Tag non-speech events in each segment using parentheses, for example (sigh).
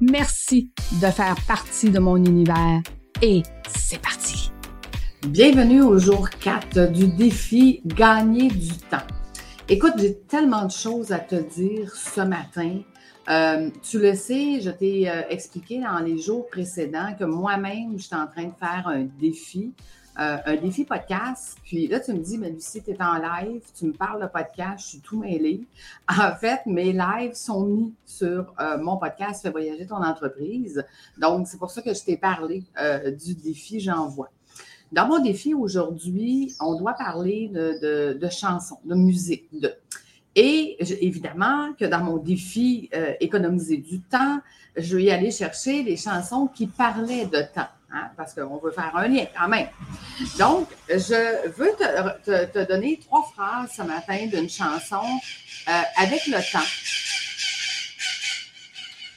Merci de faire partie de mon univers et c'est parti. Bienvenue au jour 4 du défi Gagner du temps. Écoute, j'ai tellement de choses à te dire ce matin. Euh, tu le sais, je t'ai euh, expliqué dans les jours précédents que moi-même, je suis en train de faire un défi euh, un défi podcast. Puis là, tu me dis, mais Lucie, tu es en live, tu me parles de podcast, je suis tout mêlée. (laughs) En fait, mes lives sont mis sur euh, mon podcast Fais voyager ton entreprise. Donc, c'est pour ça que je t'ai parlé euh, du défi J'envoie. Dans mon défi aujourd'hui, on doit parler de, chansons, de musique. De... Et évidemment que dans mon défi économiser du temps, je vais aller chercher les chansons qui parlaient de temps. Hein, parce qu'on veut faire un lien quand même. Donc, je veux te, donner trois phrases ce matin d'une chanson euh, avec le temps.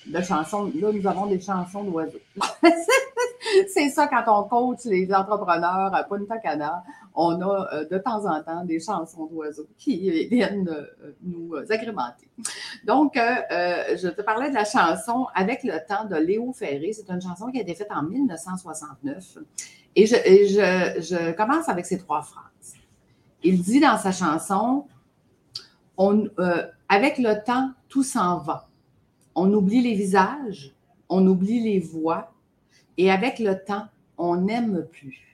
De chansons, là, nous avons des chansons d'oiseaux. (laughs) c'est ça quand on coach les entrepreneurs à Punta Cana. On a euh, de temps en temps des chansons d'oiseaux qui viennent euh, nous agrémenter. Donc, euh, je te parlais de la chanson Avec le temps de Léo Ferré. C'est une chanson qui a été faite en 1969. Et je, commence avec ces trois phrases. Il dit dans sa chanson, on, avec le temps, tout s'en va. On oublie les visages, on oublie les voix, et avec le temps, on n'aime plus.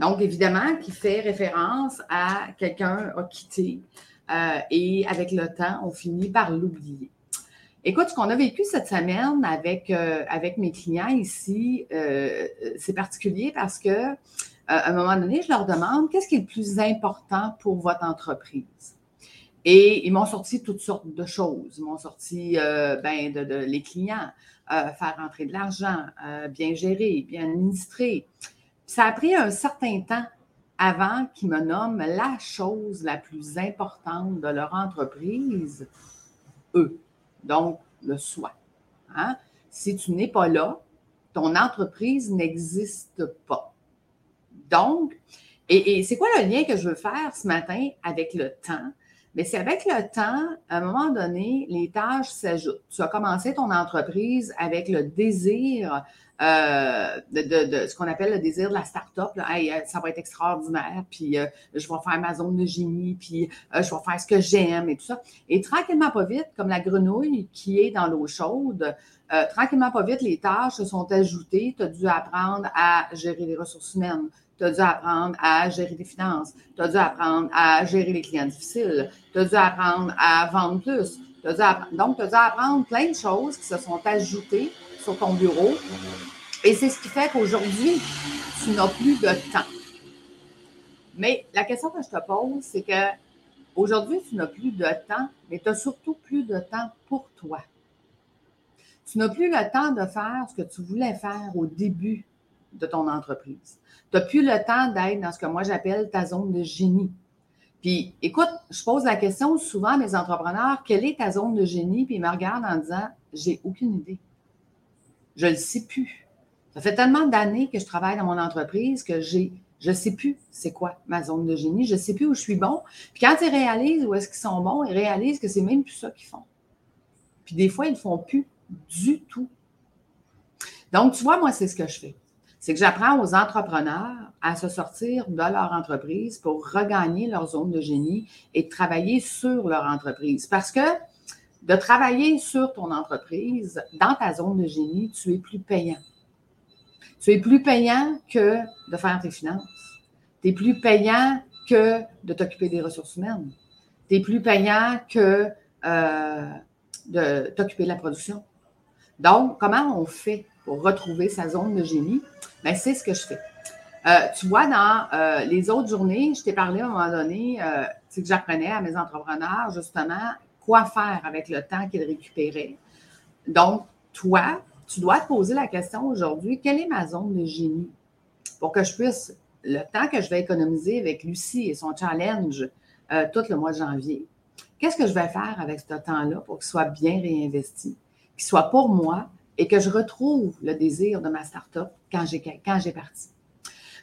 Donc, évidemment, qui fait référence à quelqu'un a quitté euh, et avec le temps, on finit par l'oublier. Écoute, ce qu'on a vécu cette semaine avec, euh, avec mes clients ici, euh, c'est particulier parce que à un moment donné, je leur demande qu'est-ce qui est le plus important pour votre entreprise? Et ils m'ont sorti toutes sortes de choses. Ils m'ont sorti ben, de, les clients, faire rentrer de l'argent, bien gérer, bien administrer. Ça a pris un certain temps avant qu'ils me nomment la chose la plus importante de leur entreprise, eux. Donc, le soi. Hein? Si tu n'es pas là, ton entreprise n'existe pas. Donc, et c'est quoi le lien que je veux faire ce matin avec le temps? Mais c'est avec le temps, à un moment donné, les tâches s'ajoutent. Tu as commencé ton entreprise avec le désir euh, de, ce qu'on appelle le désir de la start-up. Euh, ça va être extraordinaire, puis euh, je vais faire ma zone de génie, puis je vais faire ce que j'aime et tout ça. Et tranquillement, pas vite, comme la grenouille qui est dans l'eau chaude, tranquillement, pas vite, les tâches se sont ajoutées. Tu as dû apprendre à gérer les ressources humaines tu as dû apprendre à gérer tes finances, tu as dû apprendre à gérer les clients difficiles, tu as dû apprendre à vendre plus. donc, tu as dû apprendre plein de choses qui se sont ajoutées sur ton bureau. Et c'est ce qui fait qu'aujourd'hui, tu n'as plus de temps. Mais la question que je te pose, c'est que aujourd'hui, tu n'as plus de temps, mais tu as surtout plus de temps pour toi. Tu n'as plus le temps de faire ce que tu voulais faire au début de ton entreprise. Tu n'as plus le temps d'être dans ce que moi j'appelle ta zone de génie. Puis, écoute, je pose la question souvent à mes entrepreneurs, quelle est ta zone de génie? Puis ils me regardent en disant, j'ai aucune idée. Je ne le sais plus. Ça fait tellement d'années que je travaille dans mon entreprise que j'ai, je ne sais plus c'est quoi ma zone de génie. Je ne sais plus où je suis bon. Puis quand ils réalisent où est-ce qu'ils sont bons, ils réalisent que c'est même plus ça qu'ils font. Puis des fois, ils ne font plus du tout. Donc, tu vois, moi, c'est ce que je fais c'est que j'apprends aux entrepreneurs à se sortir de leur entreprise pour regagner leur zone de génie et travailler sur leur entreprise. Parce que de travailler sur ton entreprise, dans ta zone de génie, tu es plus payant. Tu es plus payant que de faire tes finances. Tu es plus payant que de t'occuper des ressources humaines. Tu es plus payant que euh, de t'occuper de la production. Donc, comment on fait retrouver sa zone de génie? Bien, c'est ce que je fais. Euh, tu vois, dans euh, les autres journées, je t'ai parlé à un moment donné, euh, c'est que j'apprenais à mes entrepreneurs justement quoi faire avec le temps qu'ils récupéraient. Donc, toi, tu dois te poser la question aujourd'hui, quelle est ma zone de génie? Pour que je puisse, le temps que je vais économiser avec Lucie et son challenge euh, tout le mois de janvier, qu'est-ce que je vais faire avec ce temps-là pour qu'il soit bien réinvesti, qu'il soit pour moi et que je retrouve le désir de ma start-up quand j'ai, quand j'ai parti.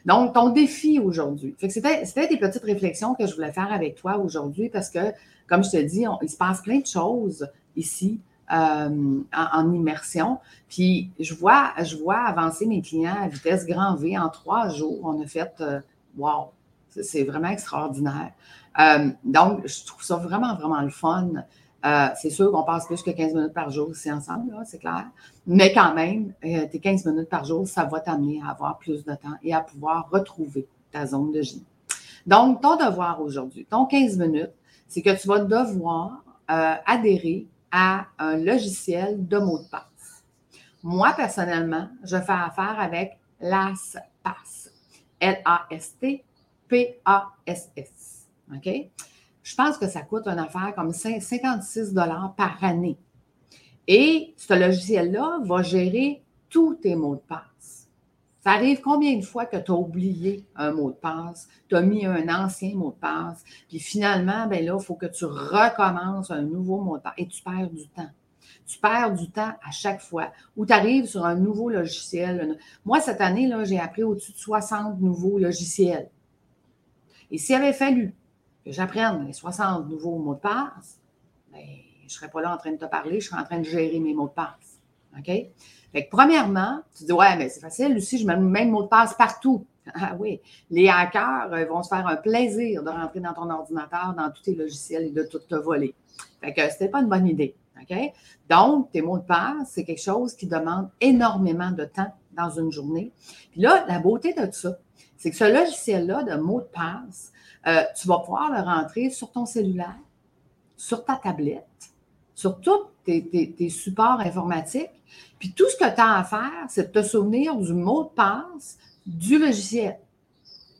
Donc, ton défi aujourd'hui. C'était, c'était des petites réflexions que je voulais faire avec toi aujourd'hui parce que, comme je te dis, il se passe plein de choses ici euh, en, immersion. Puis, je vois, je vois avancer mes clients à vitesse grand V en trois jours. On a fait, euh, wow, c'est vraiment extraordinaire. Euh, donc, je trouve ça vraiment, vraiment le fun. Euh, c'est sûr qu'on passe plus que 15 minutes par jour ici ensemble, c'est clair. Mais quand même, euh, tes 15 minutes par jour, ça va t'amener à avoir plus de temps et à pouvoir retrouver ta zone de génie. Donc, ton devoir aujourd'hui, ton 15 minutes, c'est que tu vas devoir adhérer à un logiciel de mot de passe. Moi, personnellement, je fais affaire avec LastPass. L-A-S-T P-A-S-S. OK? Je pense que ça coûte une affaire comme 56 par année. Et ce logiciel-là va gérer tous tes mots de passe. Ça arrive combien de fois que tu as oublié un mot de passe, tu as mis un ancien mot de passe, puis finalement, ben là, il faut que tu recommences un nouveau mot de passe et tu perds du temps. Tu perds du temps à chaque fois où tu arrives sur un nouveau logiciel. Moi, cette année, j'ai appris au-dessus de 60 nouveaux logiciels. Et s'il avait fallu j'apprenne les 60 nouveaux mots de passe, ben, je ne serais pas là en train de te parler, je serais en train de gérer mes mots de passe. OK? Fait que premièrement, tu dis, ouais, mais c'est facile, Lucie, je mets le même mot de passe partout. (laughs) Ah oui, les hackers euh, vont se faire un plaisir de rentrer dans ton ordinateur, dans tous tes logiciels et de tout te voler. Fait que c'était pas une bonne idée. Donc, tes mots de passe, c'est quelque chose qui demande énormément de temps dans une journée. Puis là, la beauté de ça, c'est que ce logiciel-là de mot de passe, euh, tu vas pouvoir le rentrer sur ton cellulaire, sur ta tablette, sur tous tes, supports informatiques. Puis tout ce que tu as à faire, c'est de te souvenir du mot de passe du logiciel.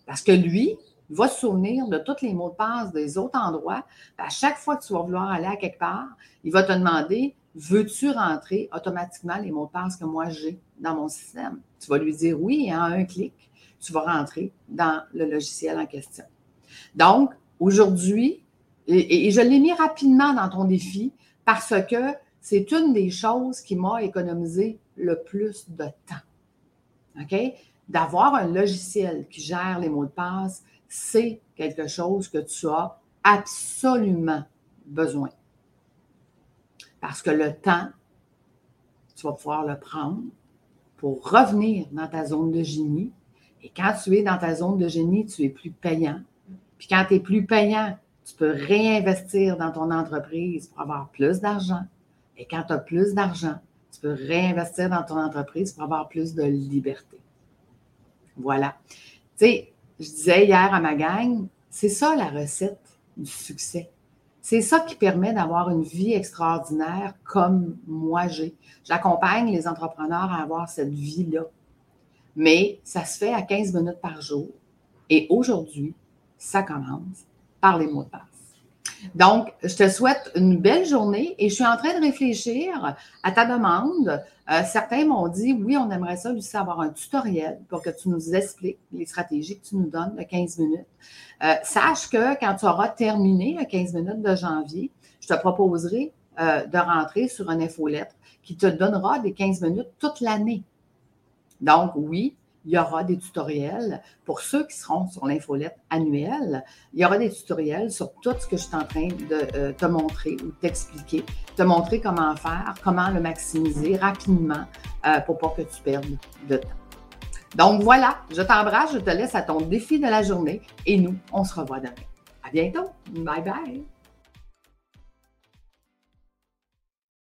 Parce que lui, il va se souvenir de tous les mots de passe des autres endroits. à chaque fois que tu vas vouloir aller à quelque part, il va te demander veux-tu rentrer automatiquement les mots de passe que moi j'ai dans mon système? Tu vas lui dire oui en un clic tu vas rentrer dans le logiciel en question. Donc, aujourd'hui, et, je l'ai mis rapidement dans ton défi parce que c'est une des choses qui m'a économisé le plus de temps. OK? D'avoir un logiciel qui gère les mots de passe, c'est quelque chose que tu as absolument besoin. Parce que le temps, tu vas pouvoir le prendre pour revenir dans ta zone de génie et quand tu es dans ta zone de génie, tu es plus payant. Puis quand tu es plus payant, tu peux réinvestir dans ton entreprise pour avoir plus d'argent. Et quand tu as plus d'argent, tu peux réinvestir dans ton entreprise pour avoir plus de liberté. Voilà. Tu sais, je disais hier à ma gang, c'est ça la recette du succès. C'est ça qui permet d'avoir une vie extraordinaire comme moi j'ai. J'accompagne les entrepreneurs à avoir cette vie-là mais ça se fait à 15 minutes par jour. Et aujourd'hui, ça commence par les mots de passe. Donc, je te souhaite une belle journée et je suis en train de réfléchir à ta demande. Euh, certains m'ont dit, oui, on aimerait ça, lui, avoir un tutoriel pour que tu nous expliques les stratégies que tu nous donnes de 15 minutes. Euh, sache que quand tu auras terminé le 15 minutes de janvier, je te proposerai euh, de rentrer sur un infolettre qui te donnera des 15 minutes toute l'année. Donc, oui, il y aura des tutoriels pour ceux qui seront sur l'infolette annuelle. Il y aura des tutoriels sur tout ce que je suis en train de euh, te montrer ou t'expliquer, te montrer comment faire, comment le maximiser rapidement euh, pour pas que tu perdes de temps. Donc voilà, je t'embrasse, je te laisse à ton défi de la journée et nous, on se revoit demain. À bientôt. Bye bye.